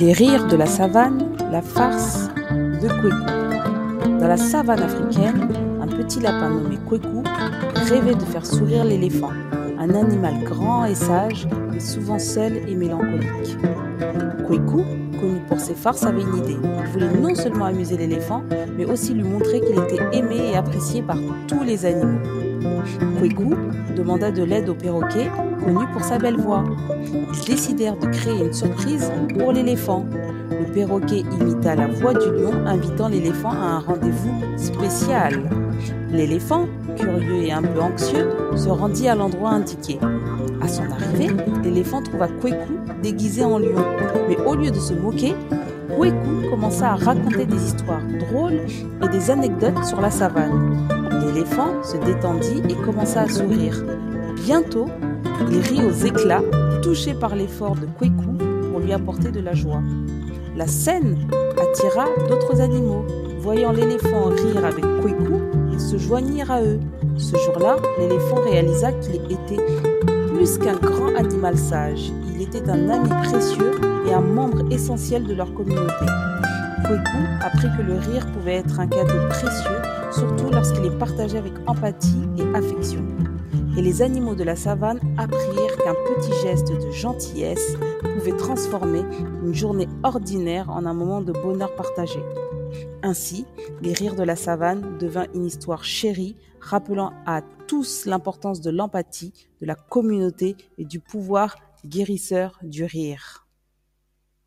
Les rires de la savane, la farce de Kweku. Dans la savane africaine, un petit lapin nommé Kweku rêvait de faire sourire l'éléphant, un animal grand et sage, mais souvent seul et mélancolique. Kweku, connu pour ses farces, avait une idée. Il voulait non seulement amuser l'éléphant, mais aussi lui montrer qu'il était aimé et apprécié par tous les animaux. Kweku demanda de l'aide au perroquet, connu pour sa belle voix. Ils décidèrent de créer une surprise pour l'éléphant. Le perroquet imita la voix du lion, invitant l'éléphant à un rendez-vous spécial. L'éléphant, curieux et un peu anxieux, se rendit à l'endroit indiqué. À son arrivée, l'éléphant trouva Kweku déguisé en lion. Mais au lieu de se moquer, Kweku commença à raconter des histoires drôles et des anecdotes sur la savane. L'éléphant se détendit et commença à sourire. Bientôt, il rit aux éclats, touché par l'effort de Kweku pour lui apporter de la joie. La scène attira d'autres animaux. Voyant l'éléphant rire avec Kweku, se joignirent à eux. Ce jour-là, l'éléphant réalisa qu'il était plus qu'un grand animal sage. Il était un ami précieux et un membre essentiel de leur communauté. Kweku apprit que le rire pouvait être un cadeau précieux, surtout lorsqu'il est partagé avec empathie et affection. Et les animaux de la savane apprirent qu'un petit geste de gentillesse pouvait transformer une journée ordinaire en un moment de bonheur partagé. Ainsi, les rires de la savane devint une histoire chérie, rappelant à tous l'importance de l'empathie, de la communauté et du pouvoir guérisseur du rire.